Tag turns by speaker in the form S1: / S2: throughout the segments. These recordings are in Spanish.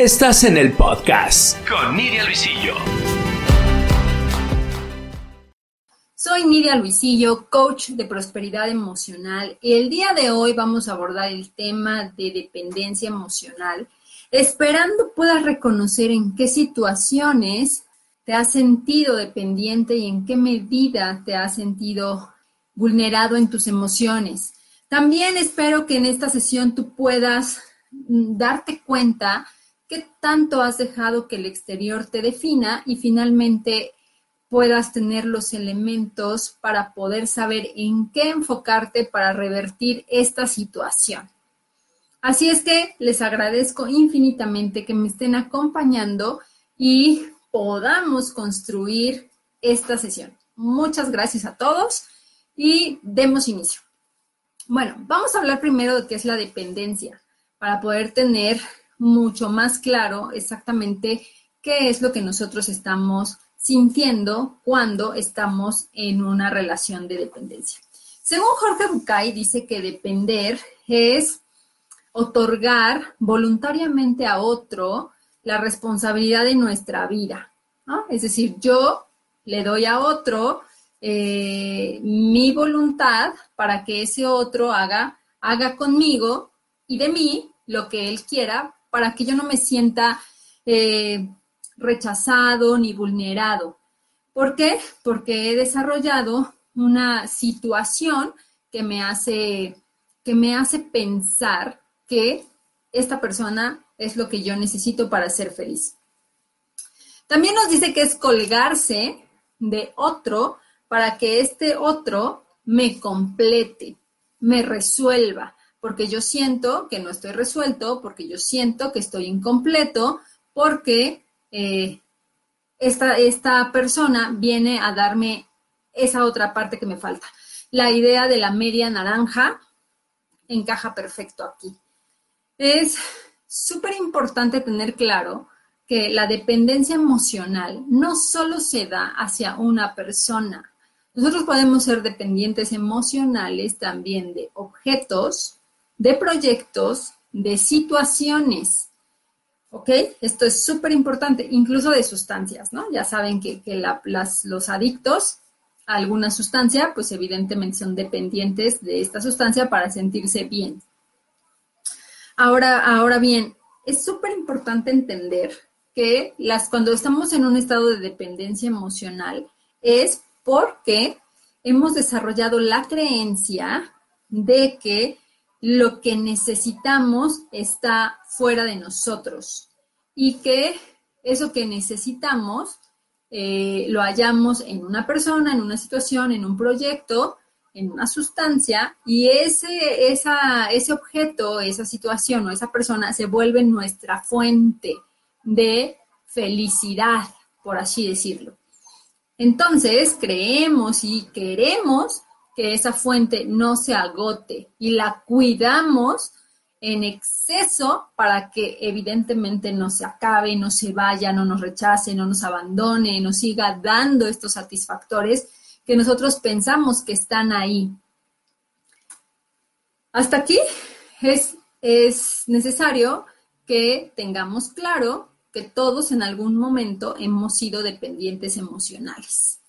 S1: Estás en el podcast con Nidia Luisillo.
S2: Soy Nidia Luisillo, coach de prosperidad emocional y el día de hoy vamos a abordar el tema de dependencia emocional, esperando puedas reconocer en qué situaciones te has sentido dependiente y en qué medida te has sentido vulnerado en tus emociones. También espero que en esta sesión tú puedas mm, darte cuenta qué tanto has dejado que el exterior te defina y finalmente puedas tener los elementos para poder saber en qué enfocarte para revertir esta situación. Así es que les agradezco infinitamente que me estén acompañando y podamos construir esta sesión. Muchas gracias a todos y demos inicio. Bueno, vamos a hablar primero de qué es la dependencia para poder tener mucho más claro exactamente qué es lo que nosotros estamos sintiendo cuando estamos en una relación de dependencia. Según Jorge Bucay, dice que depender es otorgar voluntariamente a otro la responsabilidad de nuestra vida. Es decir, yo le doy a otro eh, mi voluntad para que ese otro haga, haga conmigo y de mí lo que él quiera para que yo no me sienta eh, rechazado ni vulnerado. ¿Por qué? Porque he desarrollado una situación que me hace, que me hace pensar que esta persona es lo que yo necesito para ser feliz. También nos dice que es colgarse de otro para que este otro me complete, me resuelva, porque yo siento que no estoy resuelto, porque yo siento que estoy incompleto, porque eh, esta, esta persona viene a darme esa otra parte que me falta. La idea de la media naranja encaja perfecto aquí. Es súper importante tener claro que la dependencia emocional no solo se da hacia una persona, nosotros podemos ser dependientes emocionales también de objetos, de proyectos, de situaciones. ¿Ok? Esto es súper importante, incluso de sustancias, ¿no? Ya saben que, los adictos a alguna sustancia, pues evidentemente son dependientes de esta sustancia para sentirse bien. Ahora, ahora bien, es súper importante entender que las, cuando estamos en un estado de dependencia emocional es porque hemos desarrollado la creencia de que lo que necesitamos está fuera de nosotros y que eso que necesitamos eh, lo hallamos en una persona, en una situación, en un proyecto, en una sustancia y ese, ese objeto, esa situación o esa persona se vuelve nuestra fuente de felicidad, por así decirlo. Entonces, creemos y queremos que esa fuente no se agote y la cuidamos en exceso para que evidentemente no se acabe, no se vaya, no nos rechace, no nos abandone, nos siga dando estos satisfactores que nosotros pensamos que están ahí. Hasta aquí es, es necesario que tengamos claro que todos en algún momento hemos sido dependientes emocionales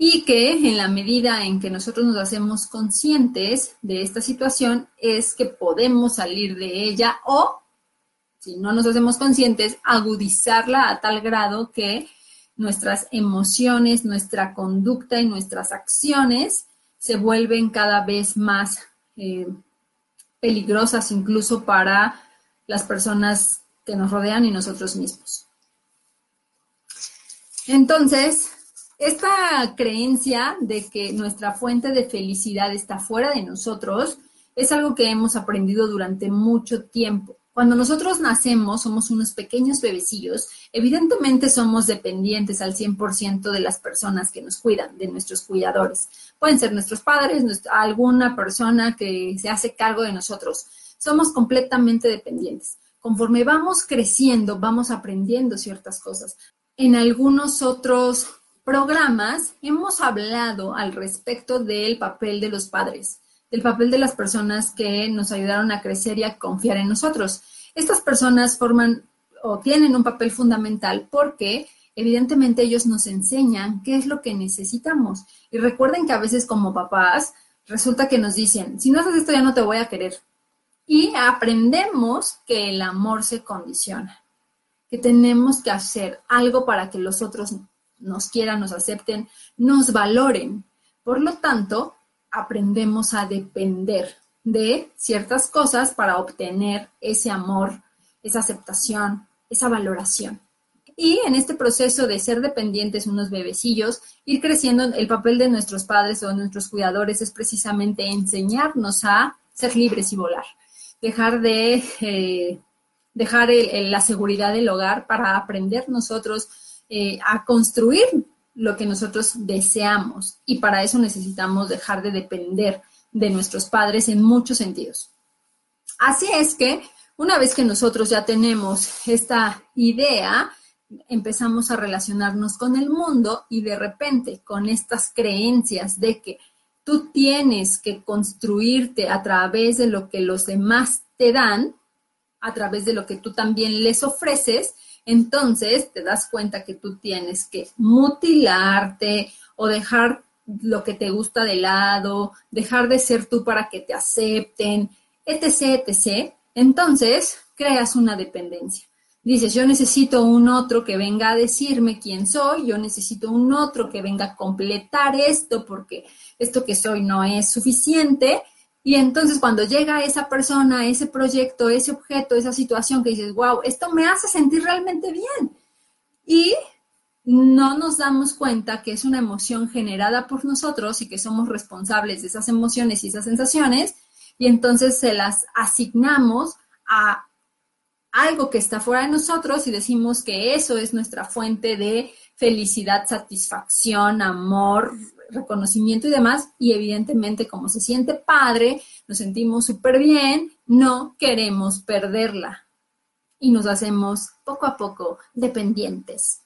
S2: y que en la medida en que nosotros nos hacemos conscientes de esta situación es que podemos salir de ella o, si no nos hacemos conscientes, agudizarla a tal grado que nuestras emociones, nuestra conducta y nuestras acciones se vuelven cada vez más eh, peligrosas incluso para las personas que nos rodean y nosotros mismos. Entonces, esta creencia de que nuestra fuente de felicidad está fuera de nosotros es algo que hemos aprendido durante mucho tiempo. Cuando nosotros nacemos, somos unos pequeños bebecillos, evidentemente somos dependientes al 100% de las personas que nos cuidan, de nuestros cuidadores. Pueden ser nuestros padres, alguna persona que se hace cargo de nosotros. Somos completamente dependientes conforme vamos creciendo, vamos aprendiendo ciertas cosas. En algunos otros programas hemos hablado al respecto del papel de los padres, del papel de las personas que nos ayudaron a crecer y a confiar en nosotros. Estas personas forman o tienen un papel fundamental porque evidentemente ellos nos enseñan qué es lo que necesitamos. Y recuerden que a veces como papás resulta que nos dicen, si no haces esto ya no te voy a querer. Y aprendemos que el amor se condiciona, que tenemos que hacer algo para que los otros nos quieran, nos acepten, nos valoren. Por lo tanto, aprendemos a depender de ciertas cosas para obtener ese amor, esa aceptación, esa valoración. Y en este proceso de ser dependientes unos bebecillos, ir creciendo, el papel de nuestros padres o nuestros cuidadores es precisamente enseñarnos a ser libres y volar dejar de eh, dejar la seguridad del hogar para aprender nosotros eh, a construir lo que nosotros deseamos. Y para eso necesitamos dejar de depender de nuestros padres en muchos sentidos. Así es que una vez que nosotros ya tenemos esta idea, empezamos a relacionarnos con el mundo y de repente con estas creencias de que tú tienes que construirte a través de lo que los demás te dan, a través de lo que tú también les ofreces, entonces te das cuenta que tú tienes que mutilarte o dejar lo que te gusta de lado, dejar de ser tú para que te acepten, etc., etc. Entonces creas una dependencia. Dices, yo necesito un otro que venga a decirme quién soy, yo necesito un otro que venga a completar esto porque esto que soy no es suficiente. Y entonces cuando llega esa persona, ese proyecto, ese objeto, esa situación que dices, wow, esto me hace sentir realmente bien. Y no nos damos cuenta que es una emoción generada por nosotros y que somos responsables de esas emociones y esas sensaciones. Y entonces se las asignamos a algo que está fuera de nosotros y decimos que eso es nuestra fuente de felicidad, satisfacción, amor, reconocimiento y demás. Y evidentemente, como se siente padre, nos sentimos súper bien, no queremos perderla. Y nos hacemos poco a poco dependientes.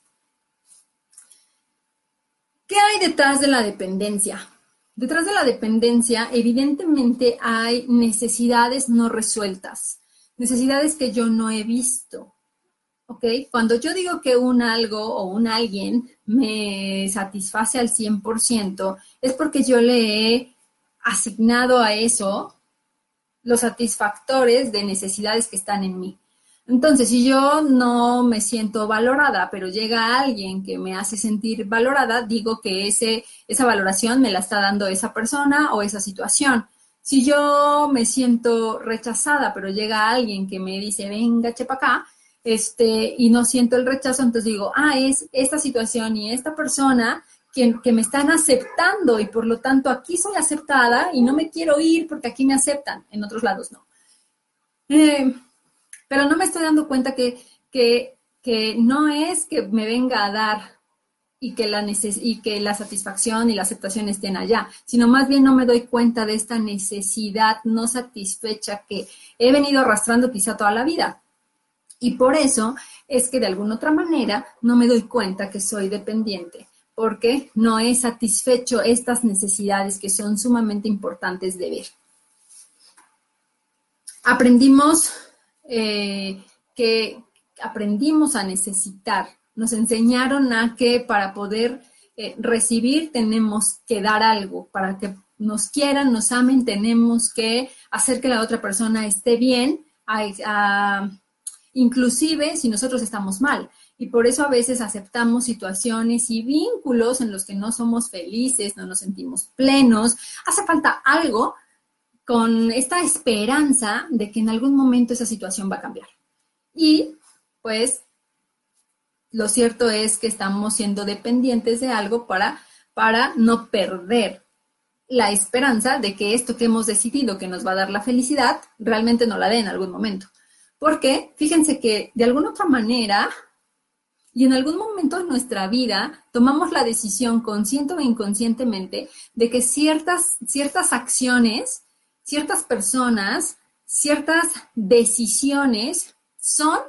S2: ¿Qué hay detrás de la dependencia? Detrás de la dependencia, evidentemente, hay necesidades no resueltas necesidades que yo no he visto. ¿Ok? Cuando yo digo que un algo o un alguien me satisface al 100%, es porque yo le he asignado a eso los satisfactores de necesidades que están en mí. Entonces, si yo no me siento valorada, pero llega alguien que me hace sentir valorada, digo que ese, esa valoración me la está dando esa persona o esa situación. Si yo me siento rechazada, pero llega alguien que me dice, venga, chepa acá, este, y no siento el rechazo, entonces digo, ah, es esta situación y esta persona que, que, me están aceptando y por lo tanto aquí soy aceptada y no me quiero ir porque aquí me aceptan, en otros lados no. Eh, pero no me estoy dando cuenta que, que, que no es que me venga a dar y que, la y que la satisfacción y la aceptación estén allá, sino más bien no me doy cuenta de esta necesidad no satisfecha que he venido arrastrando quizá toda la vida. Y por eso es que de alguna otra manera no me doy cuenta que soy dependiente, porque no he satisfecho estas necesidades que son sumamente importantes de ver. Aprendimos eh, que aprendimos a necesitar nos enseñaron a que para poder eh, recibir tenemos que dar algo, para que nos quieran, nos amen, tenemos que hacer que la otra persona esté bien, inclusive si nosotros estamos mal. Y por eso a veces aceptamos situaciones y vínculos en los que no somos felices, no nos sentimos plenos. Hace falta algo con esta esperanza de que en algún momento esa situación va a cambiar. Y pues lo cierto es que estamos siendo dependientes de algo para, para no perder la esperanza de que esto que hemos decidido que nos va a dar la felicidad realmente no la dé en algún momento. Porque fíjense que de alguna otra manera y en algún momento de nuestra vida tomamos la decisión consciente o inconscientemente de que ciertas, ciertas acciones, ciertas personas, ciertas decisiones son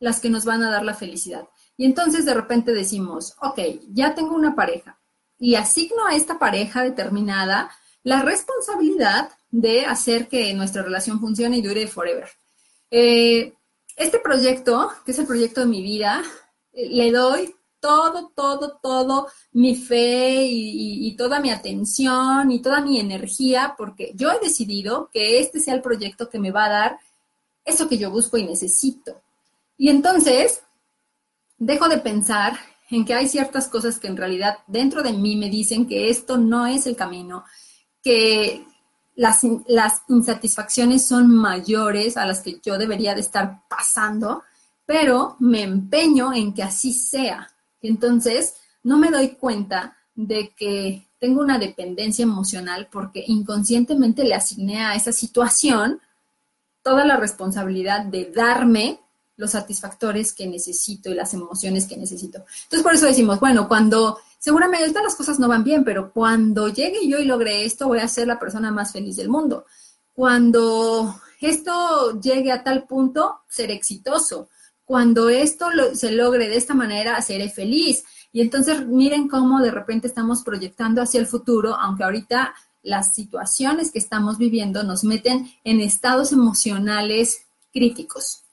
S2: las que nos van a dar la felicidad. Y entonces de repente decimos, ok, ya tengo una pareja y asigno a esta pareja determinada la responsabilidad de hacer que nuestra relación funcione y dure forever. Eh, Este proyecto, que es el proyecto de mi vida, le doy todo, todo, todo mi fe y, toda mi atención y toda mi energía, porque yo he decidido que este sea el proyecto que me va a dar eso que yo busco y necesito. Y entonces, dejo de pensar en que hay ciertas cosas que en realidad dentro de mí me dicen que esto no es el camino, que las, las insatisfacciones son mayores a las que yo debería de estar pasando, pero me empeño en que así sea. Entonces, no me doy cuenta de que tengo una dependencia emocional porque inconscientemente le asigné a esa situación toda la responsabilidad de darme los satisfactores que necesito y las emociones que necesito. Entonces, por eso decimos, bueno, cuando seguramente ahorita las cosas no van bien, pero cuando llegue yo y logre esto, voy a ser la persona más feliz del mundo. Cuando esto llegue a tal punto, seré exitoso. Cuando esto se logre de esta manera, seré feliz. Y entonces miren cómo de repente estamos proyectando hacia el futuro, aunque ahorita las situaciones que estamos viviendo nos meten en estados emocionales críticos.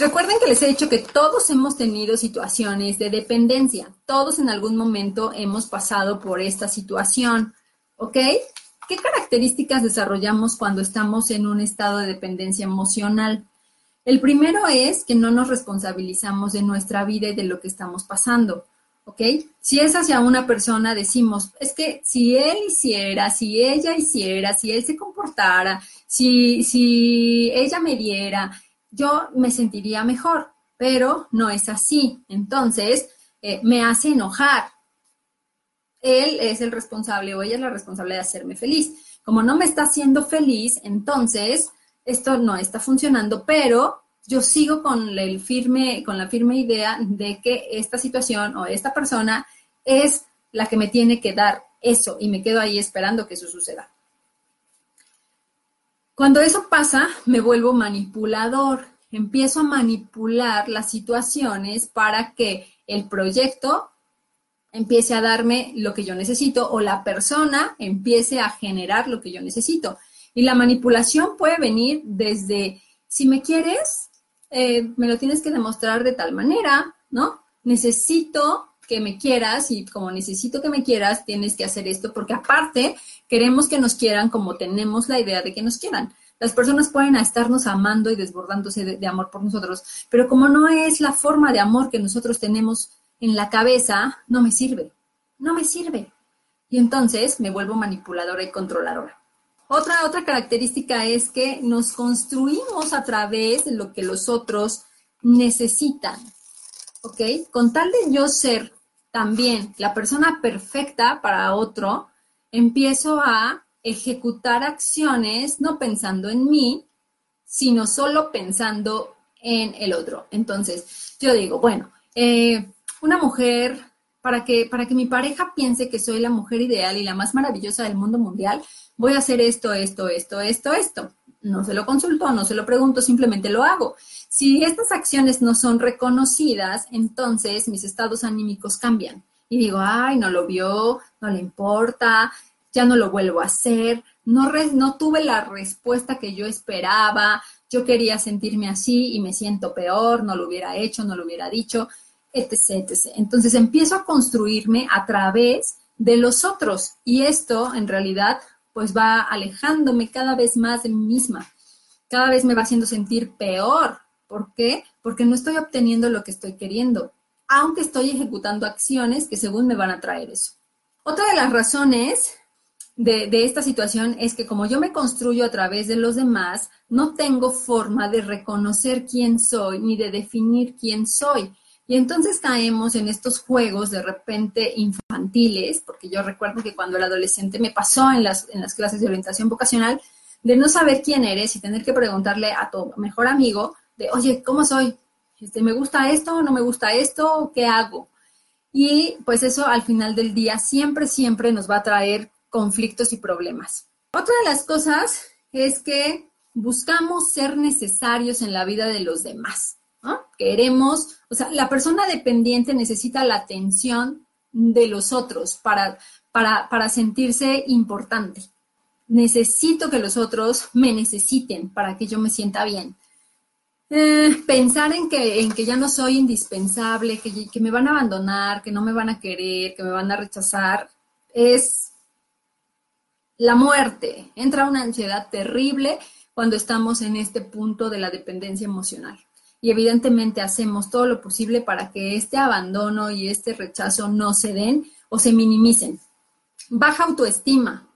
S2: Recuerden que les he dicho que todos hemos tenido situaciones de dependencia. Todos en algún momento hemos pasado por esta situación. ¿Ok? ¿Qué características desarrollamos cuando estamos en un estado de dependencia emocional? El primero es que no nos responsabilizamos de nuestra vida y de lo que estamos pasando. ¿Ok? Si es hacia una persona, decimos, es que si él hiciera, si ella hiciera, si él se comportara, si, si ella me diera, yo me sentiría mejor, pero no es así. Entonces, eh, me hace enojar. Él es el responsable o ella es la responsable de hacerme feliz. Como no me está haciendo feliz, entonces esto no está funcionando, pero yo sigo con firme, con la firme idea de que esta situación o esta persona es la que me tiene que dar eso y me quedo ahí esperando que eso suceda. Cuando eso pasa, me vuelvo manipulador. Empiezo a manipular las situaciones para que el proyecto empiece a darme lo que yo necesito o la persona empiece a generar lo que yo necesito. Y la manipulación puede venir desde, si me quieres, eh, me lo tienes que demostrar de tal manera, ¿no? Necesito que me quieras y como necesito que me quieras, tienes que hacer esto porque aparte queremos que nos quieran como tenemos la idea de que nos quieran. Las personas pueden estarnos amando y desbordándose de, amor por nosotros, pero como no es la forma de amor que nosotros tenemos en la cabeza, no me sirve, no me sirve. Y entonces me vuelvo manipuladora y controladora. Otra, otra característica es que nos construimos a través de lo que los otros necesitan. ¿Ok? Con tal de yo ser también la persona perfecta para otro, empiezo a ejecutar acciones no pensando en mí, sino solo pensando en el otro. Entonces, yo digo, bueno, eh, una mujer, para que, para que mi pareja piense que soy la mujer ideal y la más maravillosa del mundo mundial, voy a hacer esto, esto, esto, esto, esto. No se lo consulto, no se lo pregunto, simplemente lo hago. Si estas acciones no son reconocidas, entonces mis estados anímicos cambian. Y digo, ay, no lo vio, no le importa, ya no lo vuelvo a hacer, no, no tuve la respuesta que yo esperaba, yo quería sentirme así y me siento peor, no lo hubiera hecho, no lo hubiera dicho, etc, etc. Entonces empiezo a construirme a través de los otros y esto en realidad pues va alejándome cada vez más de mí misma, cada vez me va haciendo sentir peor ¿Por qué? Porque no estoy obteniendo lo que estoy queriendo, aunque estoy ejecutando acciones que según me van a traer eso. Otra de las razones de, de, esta situación es que como yo me construyo a través de los demás, no tengo forma de reconocer quién soy ni de definir quién soy. Y entonces caemos en estos juegos de repente infantiles, porque yo recuerdo que cuando era adolescente me pasó en las, clases de orientación vocacional, de no saber quién eres y tener que preguntarle a tu mejor amigo oye, ¿cómo soy? Este, ¿Me gusta esto? ¿No me gusta esto? ¿Qué hago? Y pues eso al final del día siempre, siempre nos va a traer conflictos y problemas. Otra de las cosas es que buscamos ser necesarios en la vida de los demás. Queremos, o sea, la persona dependiente necesita la atención de los otros para, para, para sentirse importante. Necesito que los otros me necesiten para que yo me sienta bien. eh, pensar en que, en que ya no soy indispensable, que, que me van a abandonar, que no me van a querer, que me van a rechazar, es la muerte. Entra una ansiedad terrible cuando estamos en este punto de la dependencia emocional. Y evidentemente hacemos todo lo posible para que este abandono y este rechazo no se den o se minimicen. Baja autoestima.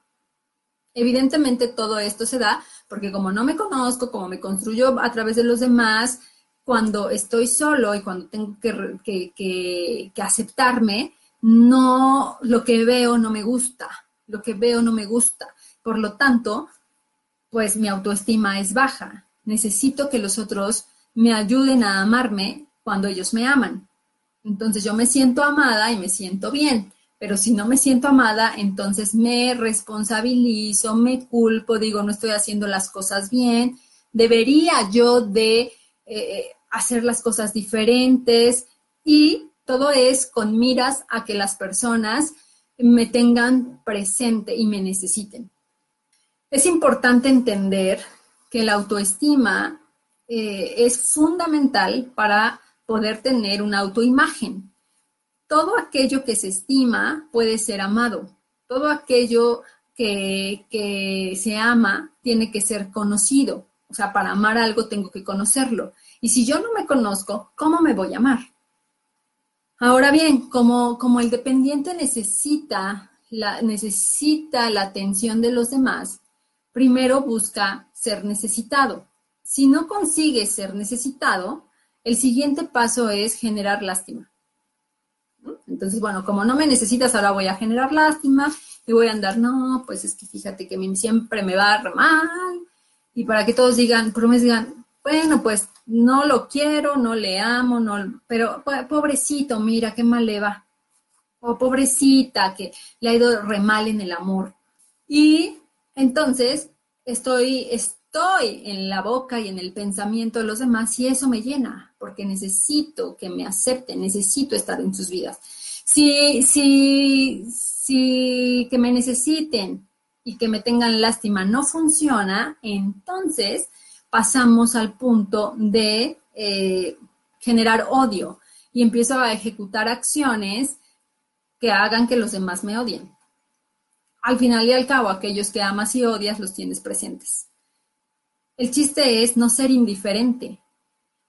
S2: Evidentemente todo esto se da porque como no me conozco, como me construyo a través de los demás, cuando estoy solo y cuando tengo que, aceptarme, no, lo que veo no me gusta, lo que veo no me gusta. Por lo tanto, pues mi autoestima es baja. Necesito que los otros me ayuden a amarme cuando ellos me aman. Entonces yo me siento amada y me siento bien pero si no me siento amada, entonces me responsabilizo, me culpo, digo, no estoy haciendo las cosas bien, debería yo de eh, hacer las cosas diferentes y todo es con miras a que las personas me tengan presente y me necesiten. Es importante entender que la autoestima eh, es fundamental para poder tener una autoimagen todo aquello que se estima puede ser amado. Todo aquello que, se ama tiene que ser conocido. O sea, para amar algo tengo que conocerlo. Y si yo no me conozco, ¿cómo me voy a amar? Ahora bien, como, como el dependiente necesita necesita la atención de los demás, primero busca ser necesitado. Si no consigue ser necesitado, el siguiente paso es generar lástima. Entonces, bueno, como no me necesitas, ahora voy a generar lástima y voy a andar, no, pues es que fíjate que siempre me va mal. Y para que todos digan, pero me digan, bueno, pues no lo quiero, no le amo, no, pero pobrecito, mira qué mal le va. O pobrecita, que le ha ido re mal en el amor. Y entonces estoy, estoy en la boca y en el pensamiento de los demás y eso me llena, porque necesito que me acepten, necesito estar en sus vidas. Si, si, si que me necesiten y que me tengan lástima no funciona, entonces pasamos al punto de eh, generar odio y empiezo a ejecutar acciones que hagan que los demás me odien. Al final y al cabo, aquellos que amas y odias los tienes presentes. El chiste es no ser indiferente.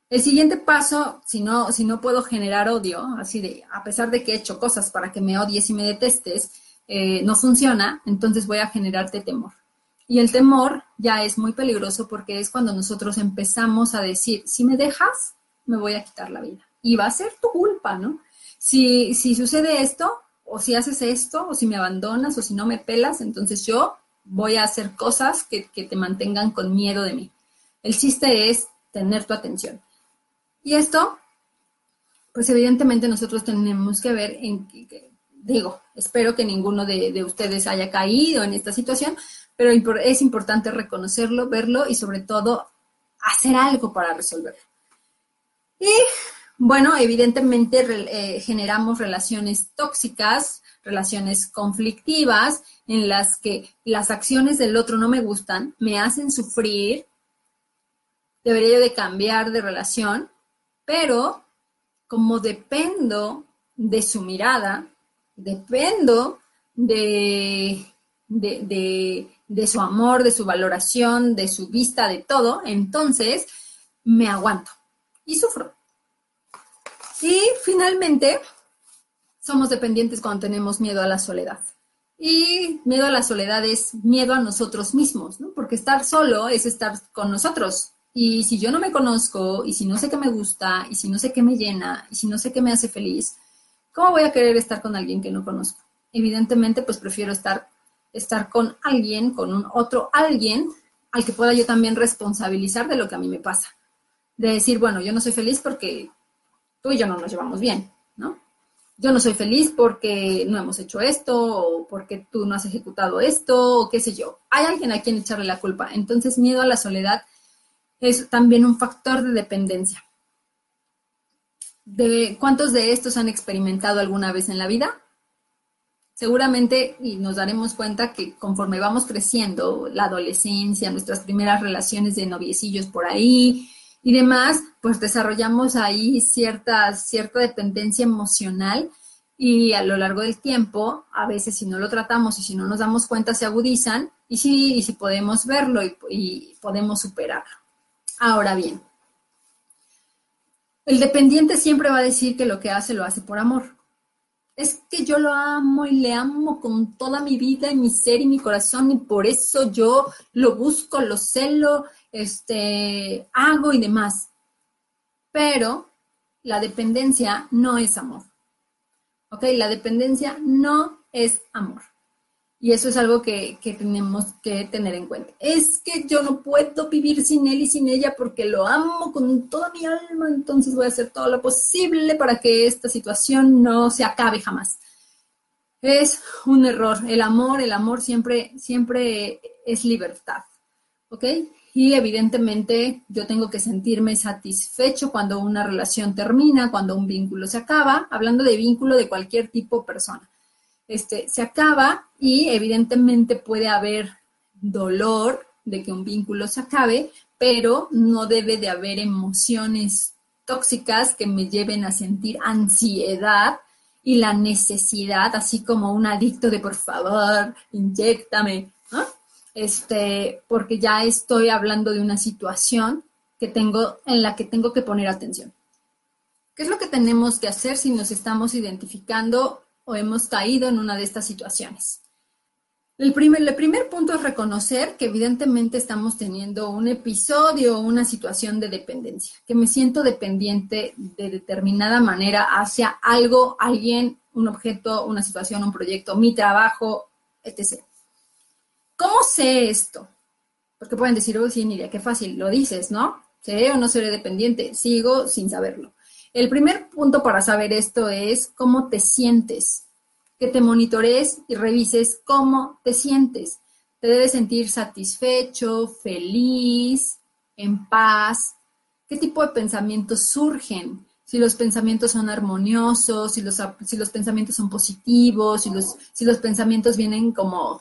S2: El siguiente paso, si no, si no puedo generar odio, así de, a pesar de que he hecho cosas para que me odies y me detestes, eh, no funciona, entonces voy a generarte temor. Y el temor ya es muy peligroso porque es cuando nosotros empezamos a decir, si me dejas, me voy a quitar la vida. Y va a ser tu culpa, ¿no? Si, si sucede esto, o si haces esto, o si me abandonas, o si no me pelas, entonces yo voy a hacer cosas que, te mantengan con miedo de mí. El chiste es tener tu atención. Y esto, pues evidentemente nosotros tenemos que ver en, digo, espero que ninguno de, ustedes haya caído en esta situación, pero es importante reconocerlo, verlo y sobre todo hacer algo para resolverlo. Y bueno, evidentemente eh, generamos relaciones tóxicas, relaciones conflictivas en las que las acciones del otro no me gustan, me hacen sufrir, debería de cambiar de relación, pero como dependo de su mirada, dependo de, de, su amor, de su valoración, de su vista, de todo, entonces me aguanto y sufro. Y finalmente, somos dependientes cuando tenemos miedo a la soledad. Y miedo a la soledad es miedo a nosotros mismos, ¿no? Porque estar solo es estar con nosotros. Y si yo no me conozco, y si no sé qué me gusta, y si no sé qué me llena, y si no sé qué me hace feliz, ¿cómo voy a querer estar con alguien que no conozco? Evidentemente, pues prefiero estar, estar con alguien, con un otro alguien, al que pueda yo también responsabilizar de lo que a mí me pasa. De decir, bueno, yo no soy feliz porque tú y yo no nos llevamos bien. Yo no soy feliz porque no hemos hecho esto o porque tú no has ejecutado esto o qué sé yo. Hay alguien a quien echarle la culpa. Entonces, miedo a la soledad es también un factor de dependencia. ¿De cuántos de estos han experimentado alguna vez en la vida? Seguramente, y nos daremos cuenta que conforme vamos creciendo, la adolescencia, nuestras primeras relaciones de noviecillos por ahí, y demás, pues desarrollamos ahí cierta, cierta dependencia emocional y a lo largo del tiempo, a veces si no lo tratamos y si no nos damos cuenta, se agudizan y si, y si podemos verlo y, y podemos superarlo. Ahora bien, el dependiente siempre va a decir que lo que hace lo hace por amor. Es que yo lo amo y le amo con toda mi vida y mi ser y mi corazón y por eso yo lo busco, lo celo, este, hago y demás. Pero la dependencia no es amor. ¿Ok? La dependencia no es amor. Y eso es algo que, tenemos que tener en cuenta. Es que yo no puedo vivir sin él y sin ella porque lo amo con toda mi alma, entonces voy a hacer todo lo posible para que esta situación no se acabe jamás. Es un error. El amor, el amor siempre, siempre es libertad. ¿Ok? Y evidentemente yo tengo que sentirme satisfecho cuando una relación termina, cuando un vínculo se acaba, hablando de vínculo de cualquier tipo persona este, se acaba y evidentemente puede haber dolor de que un vínculo se acabe, pero no debe de haber emociones tóxicas que me lleven a sentir ansiedad y la necesidad, así como un adicto de por favor, inyectame, Este, porque ya estoy hablando de una situación que tengo, en la que tengo que poner atención. ¿Qué es lo que tenemos que hacer si nos estamos identificando o hemos caído en una de estas situaciones. El primer, el primer punto es reconocer que evidentemente estamos teniendo un episodio o una situación de dependencia, que me siento dependiente de determinada manera hacia algo, alguien, un objeto, una situación, un proyecto, mi trabajo, etc. ¿Cómo sé esto? Porque pueden decir, oh, sí, Nidia, qué fácil, lo dices, ¿no? ¿Seré o no seré dependiente? Sigo sin saberlo. El primer punto para saber esto es cómo te sientes, que te monitores y revises cómo te sientes. Te debes sentir satisfecho, feliz, en paz. ¿Qué tipo de pensamientos surgen? Si los pensamientos son armoniosos, si los, pensamientos son positivos, si los pensamientos vienen como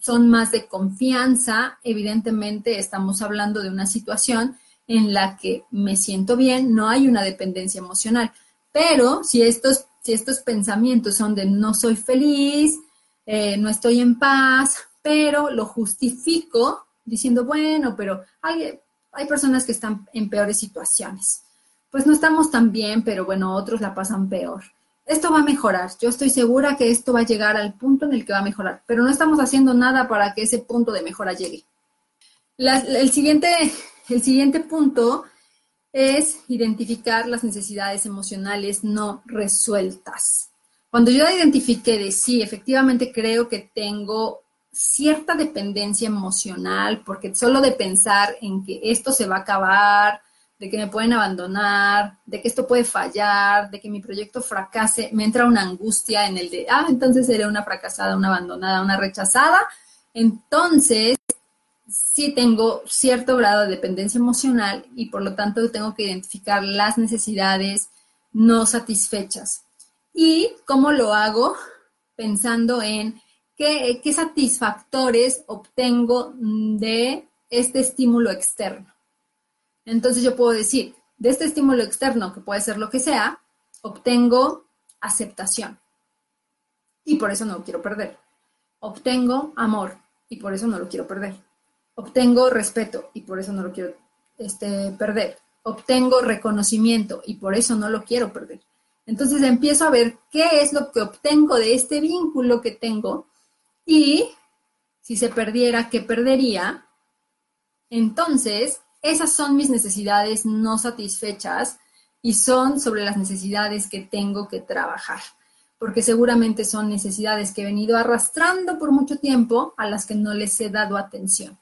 S2: son más de confianza, evidentemente estamos hablando de una situación en la que me siento bien, no hay una dependencia emocional. Pero si estos, si estos pensamientos son de no soy feliz, eh, no estoy en paz, pero lo justifico diciendo, bueno, pero hay, hay personas que están en peores situaciones. Pues no estamos tan bien, pero bueno, otros la pasan peor. Esto va a mejorar. Yo estoy segura que esto va a llegar al punto en el que va a mejorar, pero no estamos haciendo nada para que ese punto de mejora llegue. el siguiente el siguiente punto es identificar las necesidades emocionales no resueltas. Cuando yo identifiqué de sí, efectivamente creo que tengo cierta dependencia emocional, porque solo de pensar en que esto se va a acabar, de que me pueden abandonar, de que esto puede fallar, de que mi proyecto fracase, me entra una angustia en el de, ah, entonces seré una fracasada, una abandonada, una rechazada. Entonces, sí tengo cierto grado de dependencia emocional y por lo tanto tengo que identificar las necesidades no satisfechas. ¿Y cómo lo hago? Pensando en qué, qué satisfactores obtengo de este estímulo externo. Entonces yo puedo decir, de este estímulo externo, que puede ser lo que sea, obtengo aceptación. Y por eso no lo quiero perder. Obtengo amor y por eso no lo quiero perder obtengo respeto y por eso no lo quiero este, perder. Obtengo reconocimiento y por eso no lo quiero perder. Entonces empiezo a ver qué es lo que obtengo de este vínculo que tengo y si se perdiera, ¿qué perdería? Entonces, esas son mis necesidades no satisfechas y son sobre las necesidades que tengo que trabajar, porque seguramente son necesidades que he venido arrastrando por mucho tiempo a las que no les he dado atención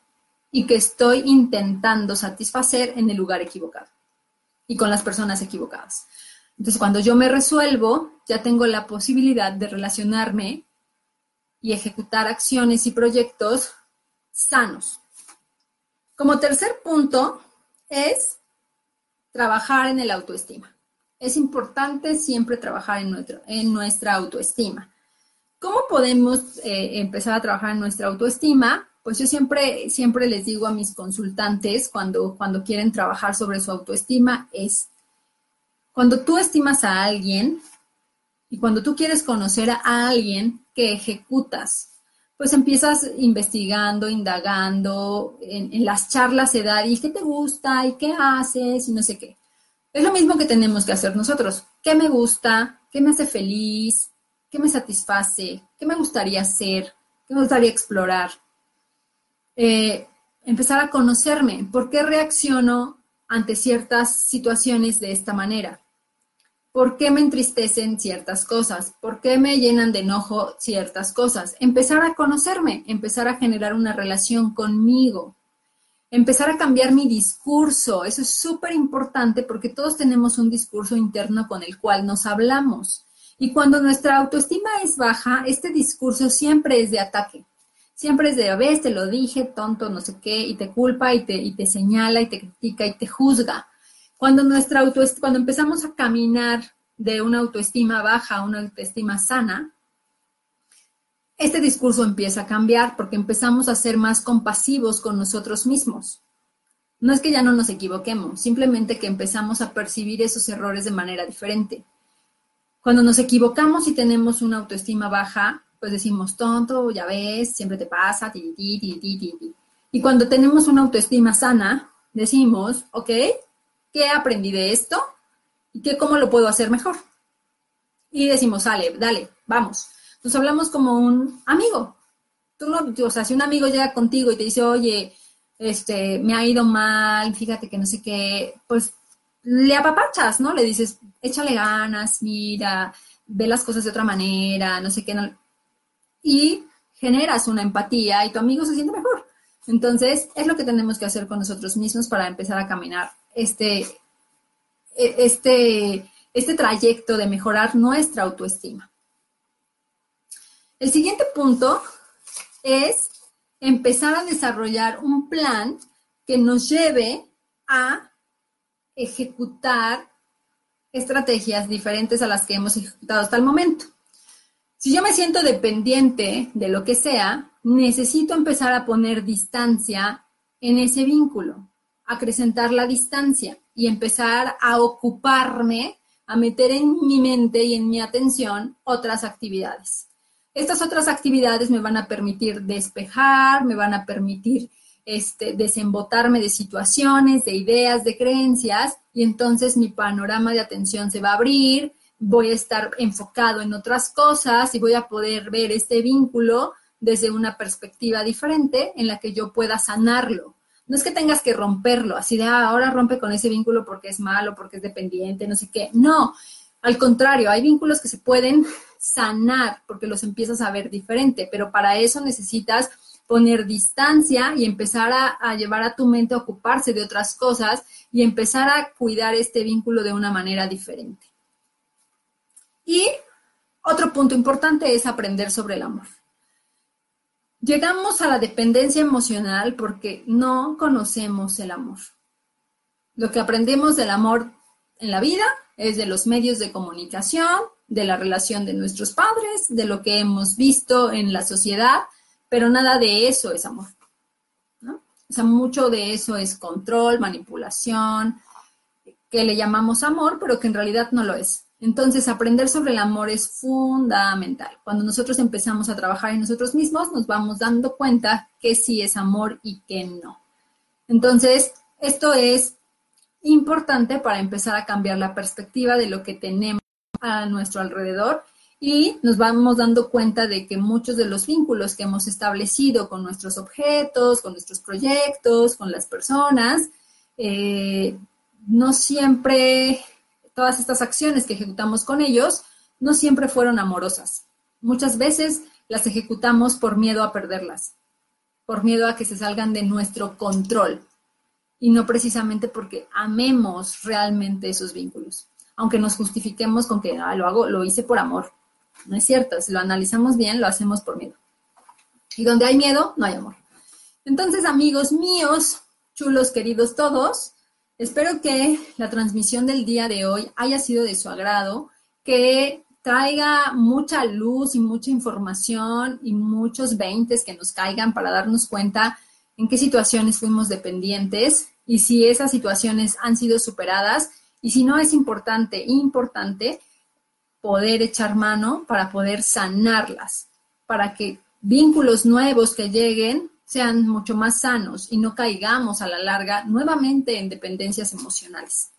S2: y que estoy intentando satisfacer en el lugar equivocado y con las personas equivocadas. Entonces, cuando yo me resuelvo, ya tengo la posibilidad de relacionarme y ejecutar acciones y proyectos sanos. Como tercer punto es trabajar en el autoestima. Es importante siempre trabajar en, nuestro, en nuestra autoestima. ¿Cómo podemos eh, empezar a trabajar en nuestra autoestima? Pues yo siempre, siempre les digo a mis consultantes cuando, cuando quieren trabajar sobre su autoestima es, cuando tú estimas a alguien y cuando tú quieres conocer a alguien que ejecutas, pues empiezas investigando, indagando, en, las charlas se da, ¿y qué te gusta? ¿Y qué haces? Y no sé qué. Es lo mismo que tenemos que hacer nosotros. ¿Qué me gusta? ¿Qué me hace feliz? ¿Qué me satisface? ¿Qué me gustaría hacer? ¿Qué me gustaría explorar? Eh, empezar a conocerme. ¿Por qué reacciono ante ciertas situaciones de esta manera? ¿Por qué me entristecen ciertas cosas? ¿Por qué me llenan de enojo ciertas cosas? Empezar a conocerme, empezar a generar una relación conmigo, empezar a cambiar mi discurso. Eso es súper importante porque todos tenemos un discurso interno con el cual nos hablamos. Y cuando nuestra autoestima es baja, este discurso siempre es de ataque. Siempre es de, ves, te lo dije, tonto, no sé qué, y te culpa y te, y te señala y te critica y te juzga. Cuando, nuestra cuando empezamos a caminar de una autoestima baja a una autoestima sana, este discurso empieza a cambiar porque empezamos a ser más compasivos con nosotros mismos. No es que ya no nos equivoquemos, simplemente que empezamos a percibir esos errores de manera diferente. Cuando nos equivocamos y tenemos una autoestima baja, pues decimos, tonto, ya ves, siempre te pasa, ti, ti, ti, ti, ti. Y cuando tenemos una autoestima sana, decimos, ok, ¿qué aprendí de esto? ¿Y qué, cómo lo puedo hacer mejor? Y decimos, sale, dale, vamos. Nos hablamos como un amigo. Tú no, o sea, si un amigo llega contigo y te dice, oye, este, me ha ido mal, fíjate que no sé qué, pues le apapachas, ¿no? Le dices, échale ganas, mira, ve las cosas de otra manera, no sé qué, no, y generas una empatía y tu amigo se siente mejor. Entonces, es lo que tenemos que hacer con nosotros mismos para empezar a caminar este, e, este, este trayecto de mejorar nuestra autoestima. El siguiente punto es empezar a desarrollar un plan que nos lleve a ejecutar estrategias diferentes a las que hemos ejecutado hasta el momento. Si yo me siento dependiente de lo que sea, necesito empezar a poner distancia en ese vínculo, acrecentar la distancia y empezar a ocuparme, a meter en mi mente y en mi atención otras actividades. Estas otras actividades me van a permitir despejar, me van a permitir este, desembotarme de situaciones, de ideas, de creencias, y entonces mi panorama de atención se va a abrir, voy a estar enfocado en otras cosas y voy a poder ver este vínculo desde una perspectiva diferente en la que yo pueda sanarlo. No es que tengas que romperlo, así de ah, ahora rompe con ese vínculo porque es malo, porque es dependiente, no sé qué. No, al contrario, hay vínculos que se pueden sanar porque los empiezas a ver diferente, pero para eso necesitas poner distancia y empezar a, a, llevar a tu mente a ocuparse de otras cosas y empezar a cuidar este vínculo de una manera diferente. Y otro punto importante es aprender sobre el amor. Llegamos a la dependencia emocional porque no conocemos el amor. Lo que aprendemos del amor en la vida es de los medios de comunicación, de la relación de nuestros padres, de lo que hemos visto en la sociedad, pero nada de eso es amor. O sea, mucho de eso es control, manipulación, que le llamamos amor, pero que en realidad no lo es. Entonces, aprender sobre el amor es fundamental. Cuando nosotros empezamos a trabajar en nosotros mismos, nos vamos dando cuenta que sí es amor y que no. Entonces, esto es importante para empezar a cambiar la perspectiva de lo que tenemos a nuestro alrededor y nos vamos dando cuenta de que muchos de los vínculos que hemos establecido con nuestros objetos, con nuestros proyectos, con las personas, eh, no siempre todas estas acciones que ejecutamos con ellos no siempre fueron amorosas. Muchas veces las ejecutamos por miedo a perderlas, por miedo a que se salgan de nuestro control y no precisamente porque amemos realmente esos vínculos, aunque nos justifiquemos con que ah, lo hago, lo hice por amor. No es cierto, si lo analizamos bien, lo hacemos por miedo. Y donde hay miedo, no hay amor. Entonces, amigos míos, chulos queridos todos, Espero que la transmisión del día de hoy haya sido de su agrado, que traiga mucha luz y mucha información y muchos veintes que nos caigan para darnos cuenta en qué situaciones fuimos dependientes y si esas situaciones han sido superadas. Y si no es importante, importante poder echar mano para poder sanarlas, para que vínculos nuevos que lleguen sean mucho más sanos y no caigamos a la larga nuevamente en dependencias emocionales.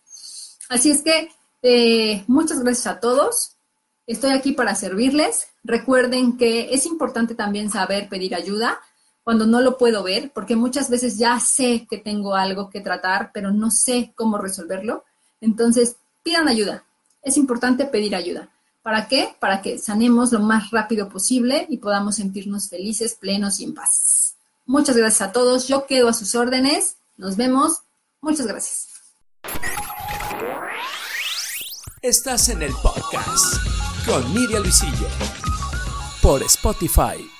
S2: Así es que eh, muchas gracias a todos. Estoy aquí para servirles. Recuerden que es importante también saber pedir ayuda cuando no lo puedo ver, porque muchas veces ya sé que tengo algo que tratar, pero no sé cómo resolverlo. Entonces, pidan ayuda. Es importante pedir ayuda. ¿Para qué? Para que sanemos lo más rápido posible y podamos sentirnos felices, plenos y en paz. Muchas gracias a todos. Yo quedo a sus órdenes. Nos vemos. Muchas gracias.
S1: Estás en el podcast con Miriam Luisillo por Spotify.